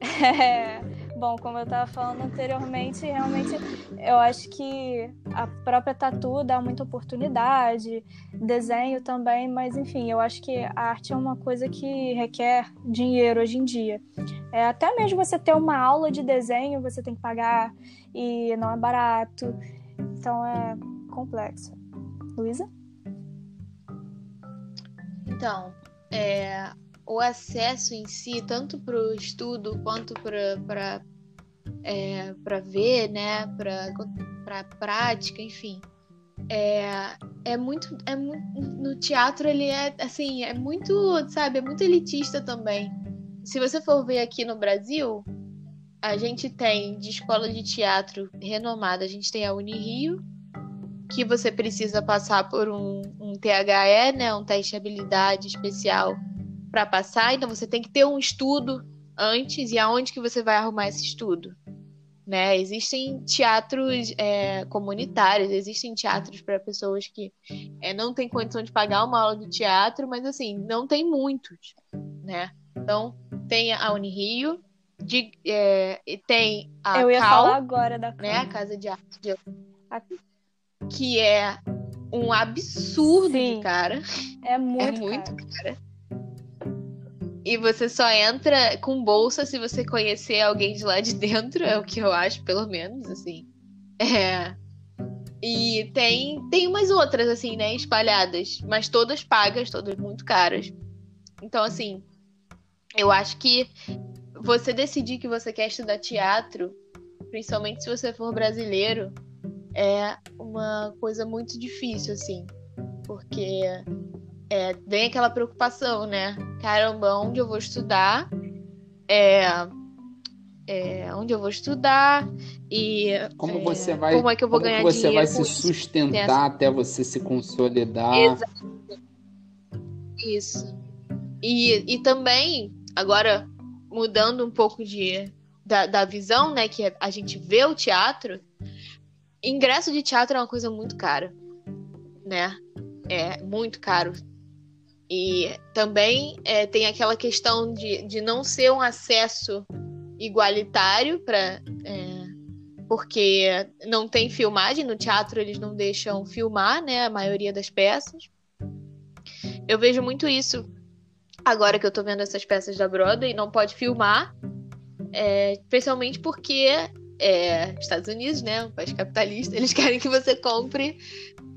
[LAUGHS] é... bom, como eu estava falando anteriormente, realmente eu acho que a própria tatu dá muita oportunidade, desenho também, mas enfim, eu acho que a arte é uma coisa que requer dinheiro hoje em dia. É, até mesmo você ter uma aula de desenho, você tem que pagar e não é barato. Então é complexa. Luísa? Então, é, o acesso em si, tanto para o estudo quanto para é, para ver, né, para prática, enfim, é, é muito, é no teatro ele é assim, é muito, sabe, é muito elitista também. Se você for ver aqui no Brasil, a gente tem de escola de teatro renomada, a gente tem a Unirio, que você precisa passar por um, um THE, né, um teste de habilidade especial para passar. Então você tem que ter um estudo antes e aonde que você vai arrumar esse estudo, né? Existem teatros é, comunitários, existem teatros para pessoas que é, não têm condição de pagar uma aula de teatro, mas assim não tem muitos, né? Então tem a Unirio, de, é, tem a Eu ia Cal, falar agora da né, a Casa de Arte de que é um absurdo Sim. de cara. É muito, [LAUGHS] é muito cara. E você só entra com bolsa se você conhecer alguém de lá de dentro, é o que eu acho, pelo menos, assim. É. E tem, tem umas outras, assim, né, espalhadas, mas todas pagas, todas muito caras. Então, assim, eu acho que você decidir que você quer estudar teatro, principalmente se você for brasileiro, é uma coisa muito difícil, assim, porque é, vem aquela preocupação, né? Caramba, onde eu vou estudar? É, é, onde eu vou estudar e como é, você vai como é que eu vou ganhar você dinheiro vai se sustentar até você se consolidar Exato. isso e, e também agora mudando um pouco de da, da visão né que a gente vê o teatro ingresso de teatro é uma coisa muito cara, né? É muito caro. E também é, tem aquela questão de, de não ser um acesso igualitário para. É, porque não tem filmagem, no teatro eles não deixam filmar, né? A maioria das peças. Eu vejo muito isso agora que eu tô vendo essas peças da Broadway, não pode filmar, é, especialmente porque é, Estados Unidos, né, um país capitalista, eles [LAUGHS] querem que você compre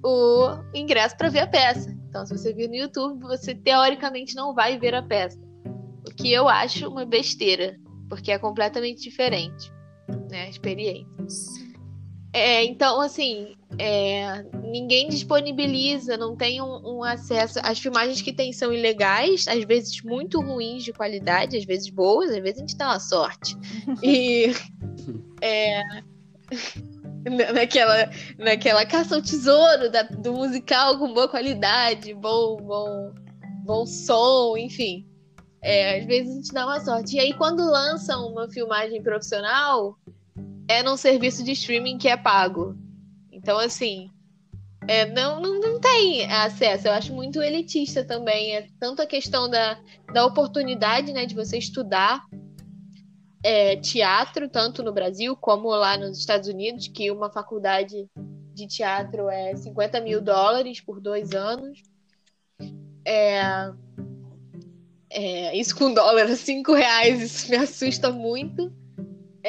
o ingresso para ver a peça. Então, se você vir no YouTube, você teoricamente não vai ver a peça. O que eu acho uma besteira, porque é completamente diferente, né, a experiência. É, então, assim, é, ninguém disponibiliza, não tem um, um, acesso. As filmagens que tem são ilegais, às vezes muito ruins de qualidade, às vezes boas, às vezes a gente dá uma sorte. [LAUGHS] E é, naquela, naquela caça ao tesouro da, do musical com boa qualidade, bom, bom, bom som, enfim. É, às vezes a gente dá uma sorte. E aí, quando lançam uma filmagem profissional, é num serviço de streaming que é pago. Então, assim, é, não, não, não tem acesso. Eu acho muito elitista também. É tanto a questão da, da oportunidade né, de você estudar é, teatro, tanto no Brasil como lá nos Estados Unidos, que uma faculdade de teatro é 50 mil dólares por dois anos. É, é, isso com dólar [LAUGHS] a 5 reais, isso me assusta muito.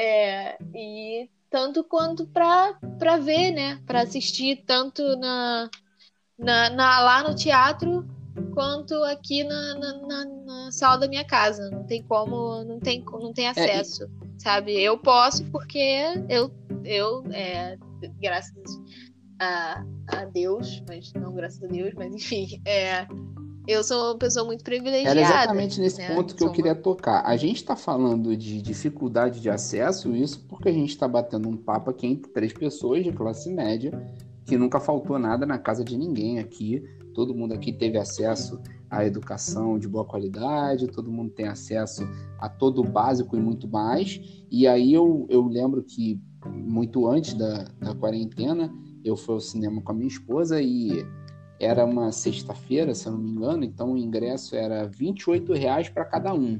É, e tanto quanto para ver, né? Para assistir tanto na, na, na, lá no teatro quanto aqui na, na, na, sala da minha casa. Não tem como, não tem, não tem é, acesso, é, sabe? Eu posso porque eu, eu é, graças a, a Deus, mas não graças a Deus, mas enfim, é, eu sou uma pessoa muito privilegiada. Era exatamente nesse né? ponto que eu queria tocar. A gente está falando de dificuldade de acesso, isso porque a gente está batendo um papo aqui entre três pessoas de classe média, que nunca faltou nada na casa de ninguém aqui. Todo mundo aqui teve acesso à educação de boa qualidade, todo mundo tem acesso a todo o básico e muito mais. E aí eu, eu lembro que muito antes da, da quarentena, eu fui ao cinema com a minha esposa e era uma sexta-feira, se eu não me engano, então o ingresso era R$ 28,00 para cada um.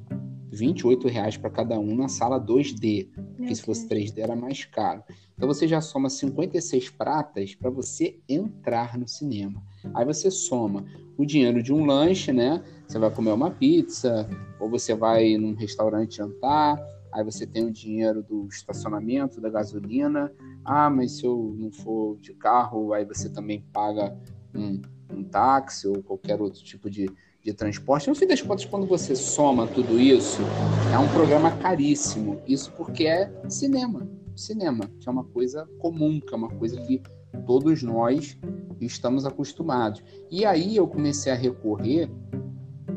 R$ 28,00 para cada um na sala 2D, porque se fosse 3D era mais caro. Então você já soma 56 pratas para você entrar no cinema. Aí você soma o dinheiro de um lanche, né? Você vai comer uma pizza, ou você vai num restaurante jantar, aí você tem o dinheiro do estacionamento, da gasolina. Ah, mas se eu não for de carro, aí você também paga um, um táxi ou qualquer outro tipo de, de transporte. No fim das contas, quando você soma tudo isso, é um programa caríssimo. Isso porque é cinema. Cinema, que é uma coisa comum, que é uma coisa que todos nós estamos acostumados. E aí eu comecei a recorrer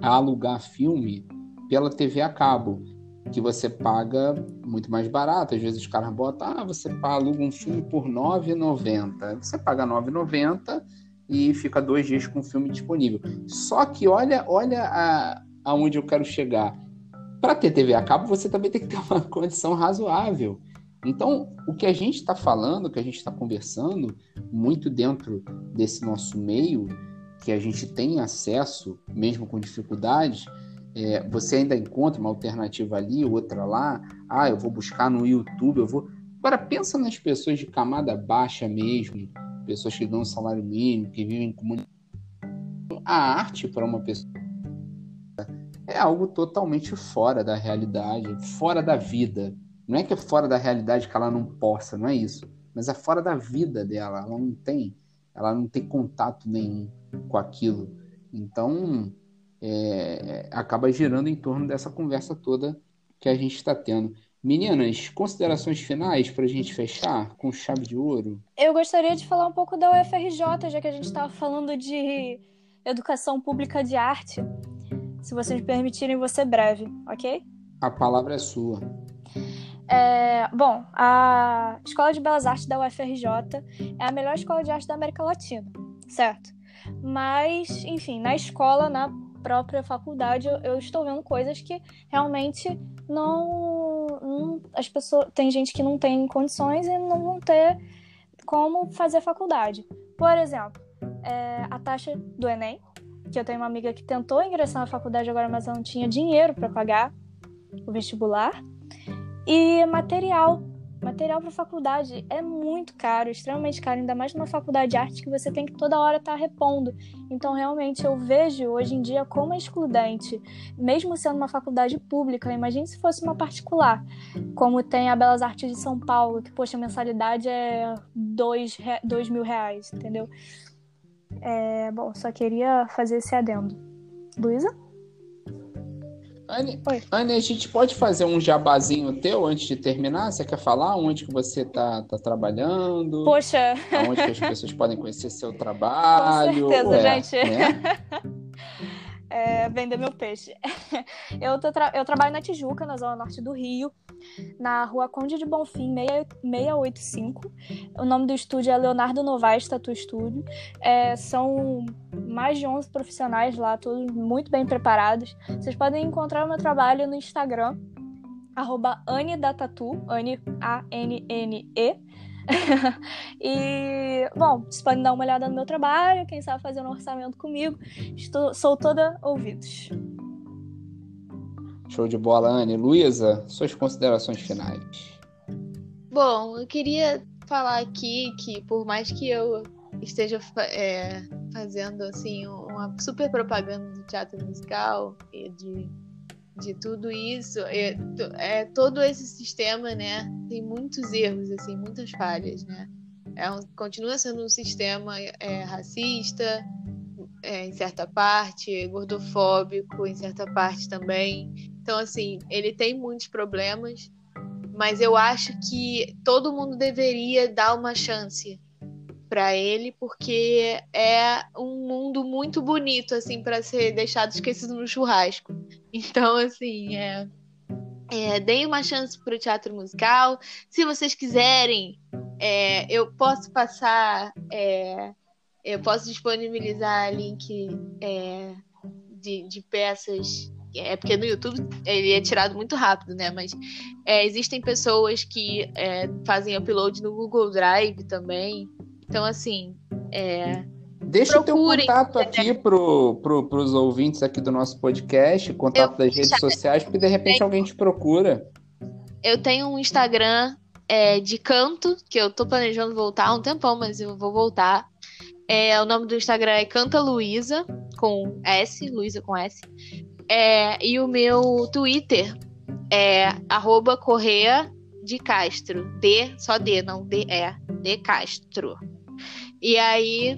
a alugar filme pela TV a cabo, que você paga muito mais barato. Às vezes os caras botam, ah, você aluga um filme por R$ 9,90. Você paga R$ 9,90 e fica dois dias com o filme disponível. Só que olha, olha a, aonde eu quero chegar. Para ter TV a cabo, você também tem que ter uma [LAUGHS] condição razoável. Então, o que a gente está falando, o que a gente está conversando, muito dentro desse nosso meio, que a gente tem acesso, mesmo com dificuldades, é, você ainda encontra uma alternativa ali, outra lá. Ah, eu vou buscar no YouTube, eu vou. Agora, pensa nas pessoas de camada baixa mesmo, pessoas que ganham salário mínimo, que vivem em comunidade. A arte para uma pessoa é algo totalmente fora da realidade, fora da vida. Não é que é fora da realidade que ela não possa, não é isso. Mas é fora da vida dela. Ela não tem, ela não tem contato nenhum com aquilo. Então, é, acaba girando em torno dessa conversa toda que a gente está tendo. Meninas, considerações finais para a gente fechar com chave de ouro? Eu gostaria de falar um pouco da UFRJ, já que a gente estava falando de educação pública de arte. Se vocês me permitirem, vou ser breve, ok? A palavra é sua. É, bom, a Escola de Belas Artes da UFRJ é a melhor escola de arte da América Latina, certo? Mas, enfim, na escola, na própria faculdade, eu, eu estou vendo coisas que realmente não, não, as pessoas tem gente que não tem condições e não vão ter como fazer faculdade. Por exemplo, é, a taxa do Enem, que eu tenho uma amiga que tentou ingressar na faculdade agora, mas ela não tinha dinheiro para pagar o vestibular, e material Material para faculdade é muito caro, extremamente caro, ainda mais numa faculdade de arte que você tem que toda hora estar tá repondo. Então, realmente, eu vejo hoje em dia como é excludente, mesmo sendo uma faculdade pública. Imagine se fosse uma particular, como tem a Belas Artes de São Paulo, que, poxa, a mensalidade é dois, dois mil reais, entendeu? É, bom, só queria fazer esse adendo. Luísa? Anne, Anne, a gente pode fazer um jabazinho teu antes de terminar? Você quer falar onde que você tá, tá trabalhando? Poxa! Onde que as pessoas [LAUGHS] podem conhecer seu trabalho? Com certeza, é, gente. Né? [LAUGHS] é, vender meu peixe. [LAUGHS] Eu, tra eu trabalho na Tijuca, na zona norte do Rio, na rua Conde de Bonfim, 685. O nome do estúdio é Leonardo Novaes Tatu Studio. É, são mais de 11 profissionais lá, todos muito bem preparados. Vocês podem encontrar o meu trabalho no Instagram, arroba Anne, A-N-N-E. [LAUGHS] e, bom, vocês podem dar uma olhada no meu trabalho, quem sabe fazer um orçamento comigo. Estou, sou toda ouvidos. Show de bola, Anne. Luísa, suas considerações finais. Bom, eu queria falar aqui que por mais que eu esteja é, fazendo assim uma super propaganda do teatro musical e de, de tudo isso, é, é todo esse sistema, né, tem muitos erros assim, muitas falhas, né? É um, continua sendo um sistema é, racista, é, em certa parte, gordofóbico em certa parte também. Então, assim, ele tem muitos problemas, mas eu acho que todo mundo deveria dar uma chance para ele, porque é um mundo muito bonito, assim, para ser deixado esquecido no churrasco. [LAUGHS] Então, assim, é, é, deem uma chance para o teatro musical. Se vocês quiserem, é, eu posso passar, é, eu posso disponibilizar link é, de, de peças é porque no YouTube ele é tirado muito rápido, né? Mas é, existem pessoas que é, fazem upload no Google Drive também. Então, assim, é, Deixa o teu contato aqui pro, pro, pros ouvintes aqui do nosso podcast, contato eu, das redes sociais, porque de repente tenho, alguém te procura. Eu tenho um Instagram é, de canto, que eu tô planejando voltar há um tempão, mas eu vou voltar. É, o nome do Instagram é Canta Luísa, com S, Luísa com S. É, e o meu Twitter é arroba Correia de Castro. D, só D, não D, é. D Castro. E aí,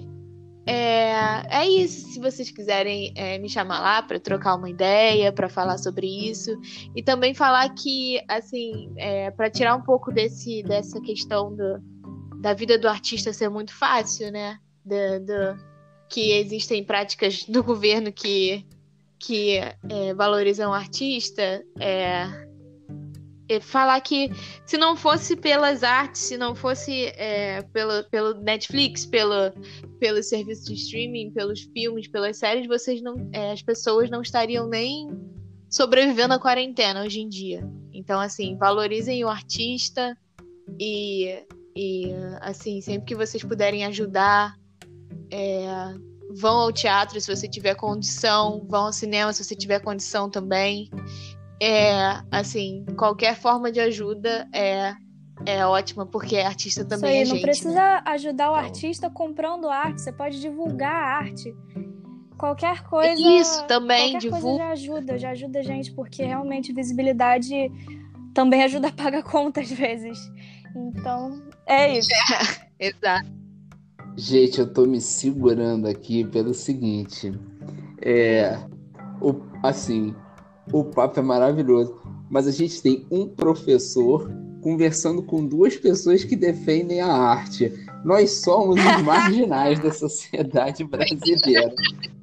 é, é isso. Se vocês quiserem é, me chamar lá para trocar uma ideia, para falar sobre isso. E também falar que, assim, é, para tirar um pouco desse, dessa questão do, da vida do artista ser muito fácil, né? Do, do, que existem práticas do governo que que é, valorizam o artista, é, é, falar que se não fosse pelas artes, se não fosse é, pelo, pelo Netflix, pelo, pelo serviço de streaming, pelos filmes, pelas séries, vocês não, é, as pessoas não estariam nem sobrevivendo à quarentena hoje em dia. Então, assim, valorizem o artista e, e assim, sempre que vocês puderem ajudar, é, vão ao teatro se você tiver condição, vão ao cinema se você tiver condição também. É, assim, qualquer forma de ajuda é é ótima, porque artista também Isso aí, é gente. Não precisa né? ajudar o artista comprando arte, você pode divulgar a arte. Qualquer coisa. Isso também, qualquer divulga. Coisa já ajuda, já ajuda a gente, porque realmente visibilidade também ajuda a pagar [LAUGHS] conta às vezes. Então, é isso. É, [LAUGHS] exato. Gente, eu tô me segurando aqui pelo seguinte. É. O, assim, o papo é maravilhoso. Mas a gente tem um professor conversando com duas pessoas que defendem a arte. Nós somos os [LAUGHS] marginais da sociedade brasileira.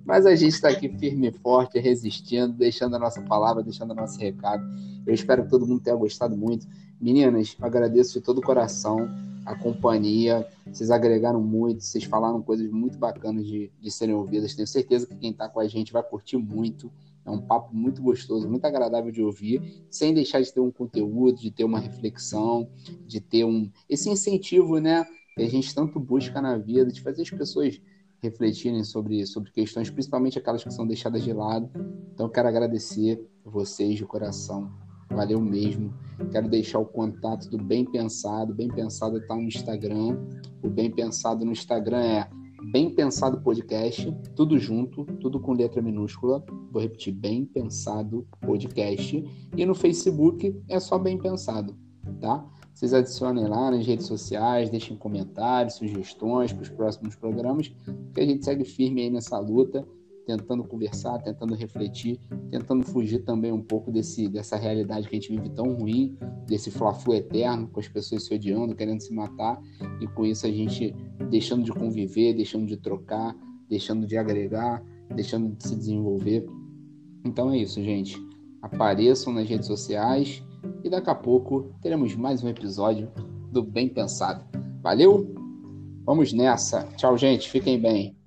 Mas a gente está aqui firme e forte, resistindo, deixando a nossa palavra, deixando o nosso recado. Eu espero que todo mundo tenha gostado muito. Meninas, agradeço de todo o coração a companhia. Vocês agregaram muito, vocês falaram coisas muito bacanas de, de serem ouvidas. Tenho certeza que quem está com a gente vai curtir muito. É um papo muito gostoso, muito agradável de ouvir, sem deixar de ter um conteúdo, de ter uma reflexão, de ter um esse incentivo, né, que a gente tanto busca na vida, de fazer as pessoas refletirem sobre, sobre questões, principalmente aquelas que são deixadas de lado. Então, quero agradecer vocês de coração Valeu mesmo. Quero deixar o contato do Bem Pensado. Bem Pensado está no Instagram. O Bem Pensado no Instagram é Bem Pensado Podcast, tudo junto, tudo com letra minúscula. Vou repetir, Bem Pensado Podcast. E no Facebook é só Bem Pensado, tá? Vocês adicionem lá nas redes sociais, deixem comentários, sugestões para os próximos programas, que a gente segue firme aí nessa luta tentando conversar, tentando refletir, tentando fugir também um pouco desse, dessa realidade que a gente vive tão ruim, desse fla-flu eterno, com as pessoas se odiando, querendo se matar, e com isso a gente deixando de conviver, deixando de trocar, deixando de agregar, deixando de se desenvolver. Então é isso, gente. Apareçam nas redes sociais e daqui a pouco teremos mais um episódio do Bem Pensado. Valeu? Vamos nessa. Tchau, gente. Fiquem bem.